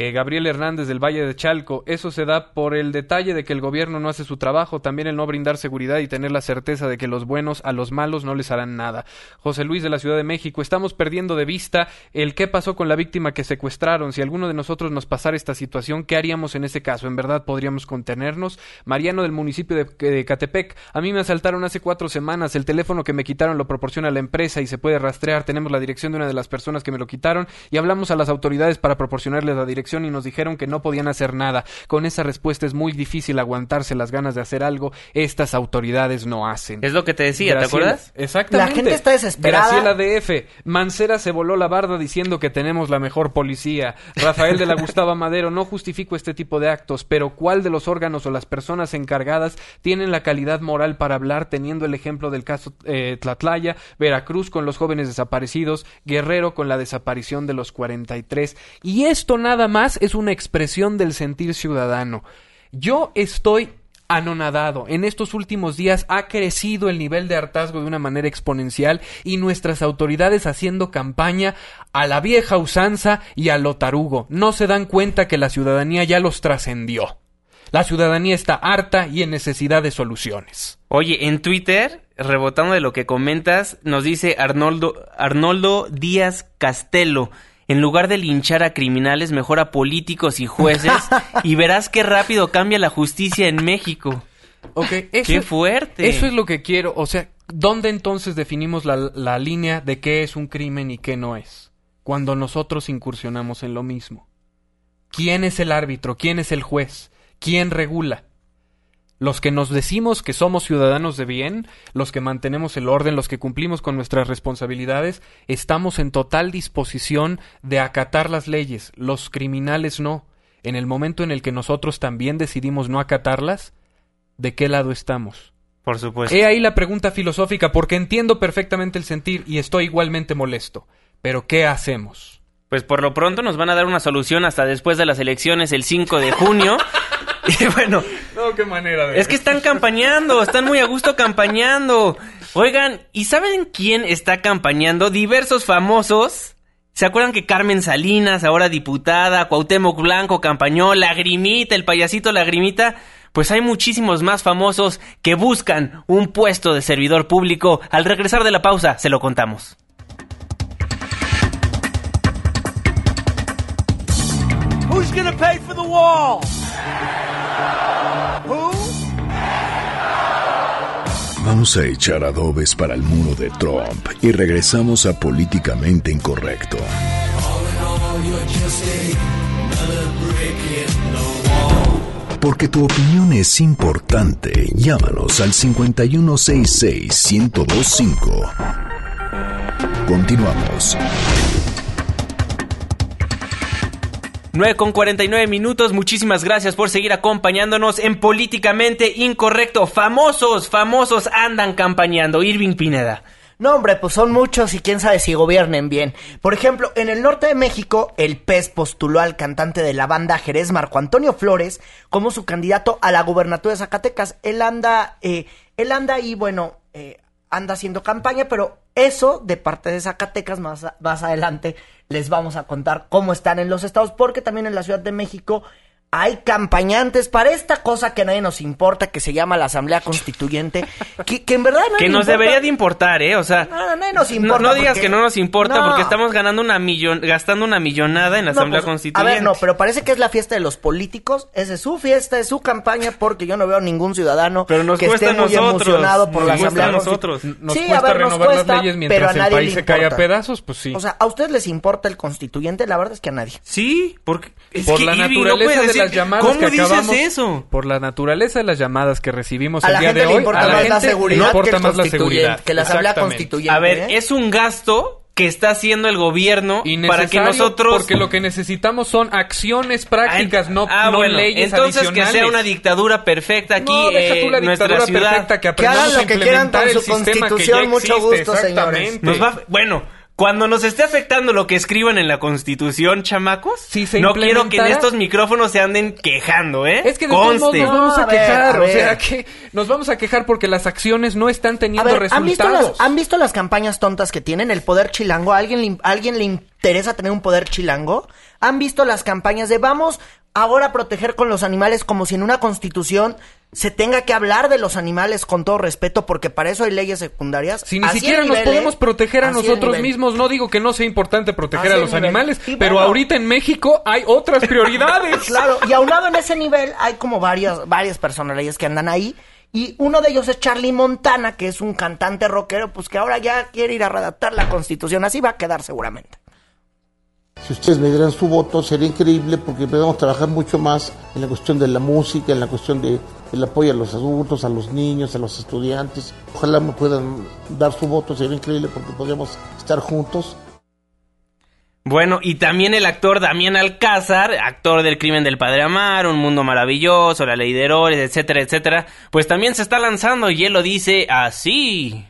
Eh, Gabriel Hernández del Valle de Chalco, eso se da por el detalle de que el gobierno no hace su trabajo, también el no brindar seguridad y tener la certeza de que los buenos a los malos no les harán nada. José Luis de la Ciudad de México, estamos perdiendo de vista el qué pasó con la víctima que secuestraron. Si alguno de nosotros nos pasara esta situación, ¿qué haríamos en ese caso? ¿En verdad podríamos contenernos? Mariano del municipio de, de Catepec, a mí me asaltaron hace cuatro semanas, el teléfono que me quitaron lo proporciona la empresa y se puede rastrear, tenemos la dirección de una de las personas que me lo quitaron y hablamos a las autoridades para proporcionarles la dirección y nos dijeron que no podían hacer nada. Con esa respuesta es muy difícil aguantarse las ganas de hacer algo. Estas autoridades no hacen. Es lo que te decía, ¿te acuerdas? Exactamente. La gente está desesperada. Graciela DF. Mancera se voló la barda diciendo que tenemos la mejor policía. Rafael de la (laughs) Gustava Madero. No justifico este tipo de actos, pero ¿cuál de los órganos o las personas encargadas tienen la calidad moral para hablar teniendo el ejemplo del caso eh, Tlatlaya, Veracruz con los jóvenes desaparecidos, Guerrero con la desaparición de los 43? Y esto nada más es una expresión del sentir ciudadano. Yo estoy anonadado. En estos últimos días ha crecido el nivel de hartazgo de una manera exponencial y nuestras autoridades haciendo campaña a la vieja usanza y a lo tarugo. No se dan cuenta que la ciudadanía ya los trascendió. La ciudadanía está harta y en necesidad de soluciones. Oye, en Twitter, rebotando de lo que comentas, nos dice Arnoldo, Arnoldo Díaz Castelo en lugar de linchar a criminales, mejor a políticos y jueces (laughs) y verás qué rápido cambia la justicia en México. Ok, qué fuerte. Eso es lo que quiero. O sea, ¿dónde entonces definimos la, la línea de qué es un crimen y qué no es? Cuando nosotros incursionamos en lo mismo. ¿Quién es el árbitro? ¿Quién es el juez? ¿Quién regula? Los que nos decimos que somos ciudadanos de bien, los que mantenemos el orden, los que cumplimos con nuestras responsabilidades, estamos en total disposición de acatar las leyes, los criminales no. En el momento en el que nosotros también decidimos no acatarlas, ¿de qué lado estamos? Por supuesto. He ahí la pregunta filosófica, porque entiendo perfectamente el sentir y estoy igualmente molesto. Pero ¿qué hacemos? Pues por lo pronto nos van a dar una solución hasta después de las elecciones el 5 de junio. (laughs) Y bueno. No, qué manera de. Es que están campañando, están muy a gusto campañando. Oigan, ¿y saben quién está campañando? Diversos famosos. ¿Se acuerdan que Carmen Salinas, ahora diputada, Cuauhtémoc Blanco campañó, Lagrimita, el payasito Lagrimita? Pues hay muchísimos más famosos que buscan un puesto de servidor público. Al regresar de la pausa, se lo contamos. Who's gonna pay for the wall? Vamos a echar adobes para el muro de Trump y regresamos a Políticamente Incorrecto. Porque tu opinión es importante, llámanos al 5166-1025. Continuamos. 9 con 49 minutos. Muchísimas gracias por seguir acompañándonos en Políticamente Incorrecto. Famosos, famosos andan campañando. Irving Pineda. No, hombre, pues son muchos y quién sabe si gobiernen bien. Por ejemplo, en el norte de México, el PES postuló al cantante de la banda Jerez, Marco Antonio Flores, como su candidato a la gubernatura de Zacatecas. Él anda, eh, él anda ahí, bueno, eh, anda haciendo campaña, pero eso de parte de Zacatecas más, más adelante les vamos a contar cómo están en los estados, porque también en la Ciudad de México hay campañantes para esta cosa que a nadie nos importa, que se llama la Asamblea Constituyente, (laughs) que, en verdad Que nos debería de importar, ¿eh? O sea, nos importa no, digas que no nos importa porque estamos ganando una millon, gastando una millonada en la Asamblea pues, Constituyente. A ver, no, pero parece que es la fiesta de los políticos, esa es su fiesta, es su campaña, porque yo no veo ningún ciudadano que esté muy emocionado por la Asamblea nosotros. Nos sí, cuesta a ver, renovar las leyes mientras el país se cae a pedazos, pues sí. O sea, ¿a ustedes les importa el constituyente? La verdad es que a nadie. Sí, porque... por la naturaleza de las llamadas ¿Cómo que dices eso? Por la naturaleza de las llamadas que recibimos el día de hoy, importa a la, gente la seguridad no importa más la seguridad. Que la asamblea constituyente. A ver, ¿eh? es un gasto que está haciendo el gobierno para que nosotros porque lo que necesitamos son acciones prácticas no, ah, no leyes entonces que sea una dictadura perfecta aquí no, deja tú la dictadura perfecta que, que hagan lo que quieran con su constitución mucho gusto señores Nos va, bueno Cuando nos esté afectando lo que escriban en la Constitución, chamacos, si se no quiero que en estos micrófonos se anden quejando, ¿eh? Es que de todos modos nos vamos a, quejar, o sea, que nos vamos a quejar porque las acciones no están teniendo resultados. ¿han visto, las, ¿Han visto las campañas tontas que tienen? El poder chilango, ¿a alguien, alguien le interesa tener un poder chilango? ¿Han visto las campañas de vamos ahora proteger con los animales como si en una constitución se tenga que hablar de los animales con todo respeto porque para eso hay leyes secundarias. Si ni siquiera nos podemos proteger a nosotros mismos, no digo que no sea importante proteger a los animales, pero ahorita en México hay otras (laughs) prioridades. claro, y aunado en ese nivel hay como varias varias personalidades que andan ahí y uno de ellos es Charlie Montana, que es un cantante rockero, pues que ahora ya quiere ir a redactar la Constitución, así va a quedar seguramente. Si ustedes me dieran su voto, sería increíble porque podemos trabajar mucho más en la cuestión de la música, en la cuestión de el apoyo a los adultos, a los niños, a los estudiantes. Ojalá me puedan dar su voto, sería increíble porque podríamos estar juntos. Bueno, y también el actor Damián Alcázar, actor del crimen del padre Amar, Un mundo maravilloso, La ley de Herodes, etcétera, etcétera, pues también se está lanzando y él lo dice así.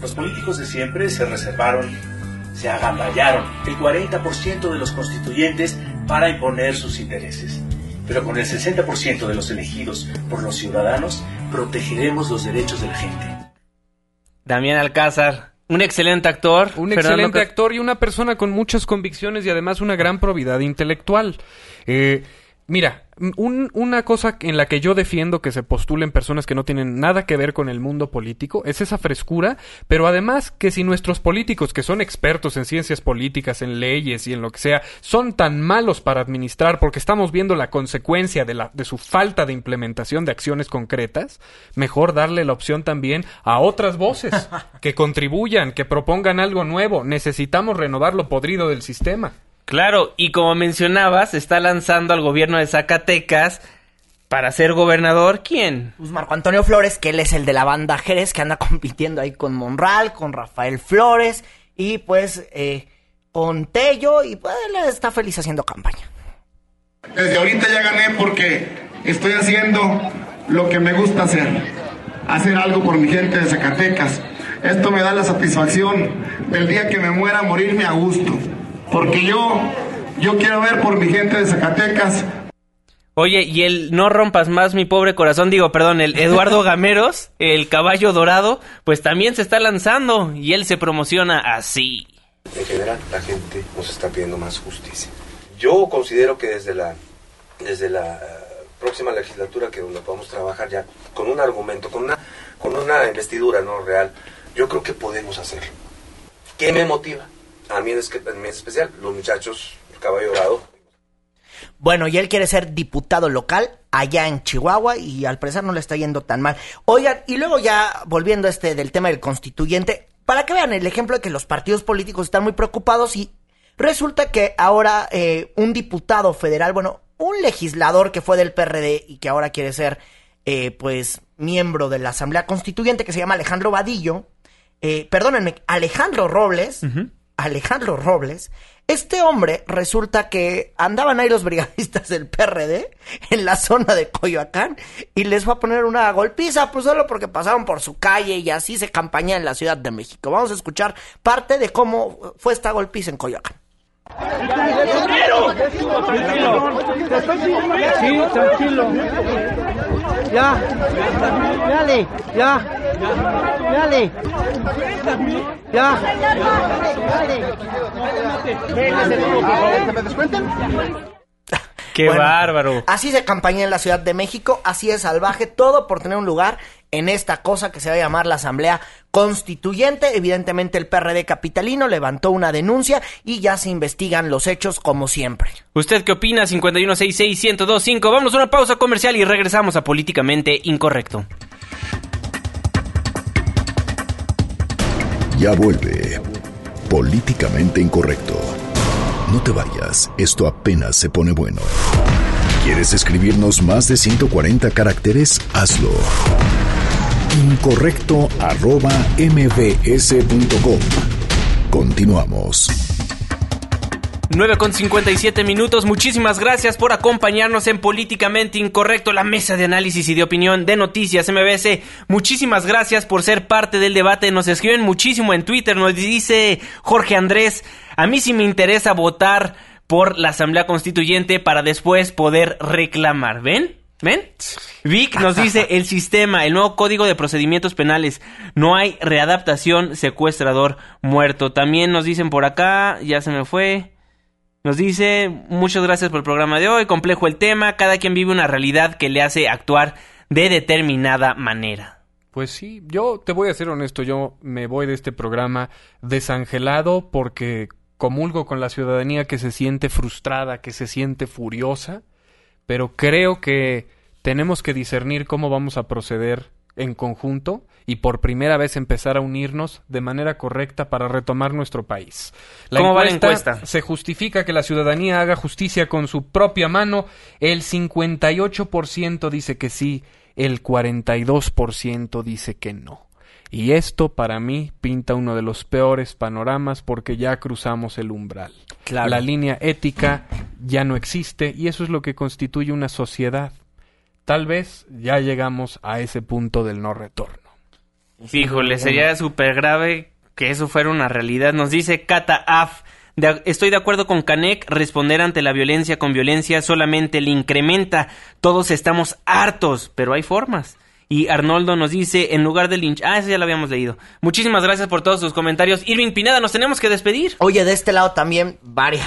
Los políticos de siempre se reservaron, se agamballaron el 40% de los constituyentes para imponer sus intereses pero con el 60% de los elegidos por los ciudadanos, protegeremos los derechos de la gente. Damián Alcázar, un excelente actor. Un excelente actor y una persona con muchas convicciones y además una gran probidad intelectual. Eh, Mira, una cosa en la que yo defiendo que se postulen personas que no tienen nada que ver con el mundo político es esa frescura, pero además que si nuestros políticos, que son expertos en ciencias políticas, en leyes y en lo que sea, son tan malos para administrar porque estamos viendo la consecuencia de, la, de su falta de implementación de acciones concretas, mejor darle la opción también a otras voces (laughs) que contribuyan, que propongan algo nuevo. Necesitamos renovar lo podrido del sistema. Claro, y como mencionabas, está lanzando al gobierno de Zacatecas para ser gobernador, ¿quién? Pues Marco Antonio Flores, que él es el de la banda Jerez, que anda (laughs) compitiendo ahí con Monral, con Rafael Flores, y pues eh, con Tello, y pues él está feliz haciendo campaña. Desde ahorita ya gané porque estoy haciendo lo que me gusta hacer, hacer algo por mi gente de Zacatecas. Esto me da la satisfacción del día que me muera morirme a gusto porque yo, yo quiero ver por mi gente de Zacatecas. Oye, y el No rompas más mi pobre corazón, digo, perdón, el Eduardo (laughs) Gameros, el caballo dorado, pues también se está lanzando y él se promociona así. En general, la gente nos está pidiendo más justicia. Yo considero que desde la, desde la eh, próxima legislatura que donde podamos trabajar ya con un argumento, con una, con una investidura no real, yo creo que podemos hacerlo. ¿Qué me motiva? A mí es, que, es especial, los muchachos, el caballo dorado. Bueno, y él quiere ser diputado local allá en Chihuahua y al parecer no le está yendo tan mal. Oigan, y luego ya volviendo a este del tema del constituyente, para que vean el ejemplo de que los partidos políticos están muy preocupados y resulta que ahora eh, un diputado federal, bueno, un legislador que fue del PRD y que ahora quiere ser, eh, pues, miembro de la Asamblea Constituyente que se llama Alejandro Vadillo, eh, perdónenme, Alejandro Robles, Alejandro Robles, este hombre resulta que andaban ahí los brigadistas del PRD en la zona de Coyoacán y les va a poner una golpiza, pues solo porque pasaron por su calle y así se campaña en la Ciudad de México. Vamos a escuchar parte de cómo fue esta golpiza en Coyoacán. Sí, tranquilo. Ya. Dale, ya. Dale. Ya. Qué bárbaro. Así se campaña en la Ciudad de México, así es salvaje, todo por tener un lugar en esta cosa que se va a llamar la Asamblea Constituyente. Evidentemente el PRD capitalino levantó una denuncia y ya se investigan los hechos como siempre. ¿Usted qué opina? 5166125. Vamos a una pausa comercial y regresamos a Políticamente Incorrecto. Ya vuelve. Políticamente Incorrecto. No te vayas, esto apenas se pone bueno. ¿Quieres escribirnos más de 140 caracteres? Hazlo. Incorrecto arroba mbs.com. Continuamos. 9 con 57 minutos. Muchísimas gracias por acompañarnos en Políticamente Incorrecto, la mesa de análisis y de opinión de Noticias MBS. Muchísimas gracias por ser parte del debate. Nos escriben muchísimo en Twitter. Nos dice Jorge Andrés, a mí sí me interesa votar por la Asamblea Constituyente para después poder reclamar. ¿Ven? ¿Ven? Vic nos dice (laughs) el sistema, el nuevo código de procedimientos penales. No hay readaptación, secuestrador muerto. También nos dicen por acá, ya se me fue. Nos dice, muchas gracias por el programa de hoy, complejo el tema, cada quien vive una realidad que le hace actuar de determinada manera. Pues sí, yo te voy a ser honesto, yo me voy de este programa desangelado porque comulgo con la ciudadanía que se siente frustrada, que se siente furiosa, pero creo que tenemos que discernir cómo vamos a proceder en conjunto y por primera vez empezar a unirnos de manera correcta para retomar nuestro país. La ¿Cómo va la encuesta? Se justifica que la ciudadanía haga justicia con su propia mano. El 58% dice que sí, el 42% dice que no. Y esto para mí pinta uno de los peores panoramas porque ya cruzamos el umbral. La línea ética ya no existe y eso es lo que constituye una sociedad. Tal vez ya llegamos a ese punto del no retorno. Fíjole, sería súper grave que eso fuera una realidad. Nos dice Kata Af. estoy de acuerdo con Canek, responder ante la violencia con violencia solamente le incrementa. Todos estamos hartos, pero hay formas. Y Arnoldo nos dice, en lugar de Lynch. Ah, eso ya lo habíamos leído. Muchísimas gracias por todos sus comentarios. Irving Pineda, nos tenemos que despedir. Oye, de este lado también varias,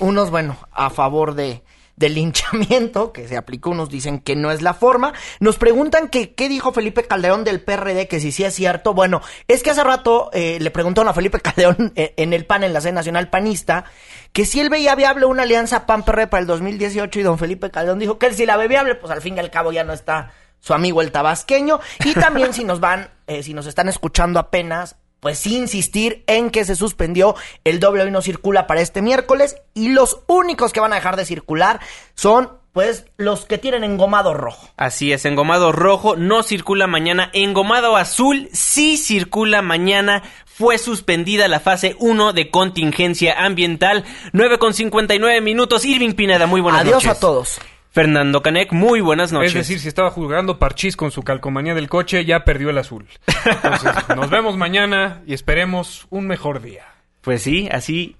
unos, bueno, a favor de, del linchamiento que se aplicó, unos dicen que no es la forma. Nos preguntan que qué dijo Felipe Calderón del PRD, que si sí es cierto. Bueno, es que hace rato eh, le preguntaron a Felipe (laughs) Calderón en el PAN, en la Sede Nacional Panista, que si él veía viable una alianza PAN-PRD para el 2018 y don Felipe Calderón dijo que él si la ve viable, pues al fin y al cabo ya no está su amigo el tabasqueño. Y también si nos van, eh, si nos están escuchando apenas, pues insistir en que se suspendió el doble hoy no circula para este miércoles y los únicos que van a dejar de circular son pues los que tienen engomado rojo. Así es, engomado rojo no circula mañana, engomado azul sí circula mañana. Fue suspendida la fase 1 de contingencia ambiental. 9 con 59 minutos. Irving Pineda, muy buenas noches. Adiós a todos. Fernando Canek, muy buenas noches. Es decir, si estaba jugando parchís con su calcomanía del coche, ya perdió el azul. Entonces, (laughs) nos vemos mañana y esperemos un mejor día. Pues sí, así.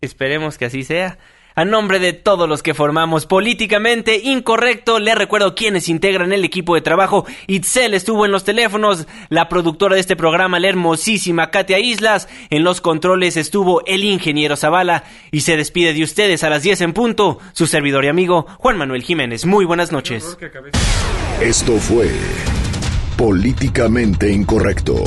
Esperemos que así sea. A nombre de todos los que formamos Políticamente Incorrecto, le recuerdo quienes integran el equipo de trabajo. Itzel estuvo en los teléfonos, la productora de este programa, la hermosísima Katia Islas. En los controles estuvo el ingeniero Zavala. Y se despide de ustedes a las 10 en punto, su servidor y amigo Juan Manuel Jiménez. Muy buenas noches. Esto fue Políticamente Incorrecto.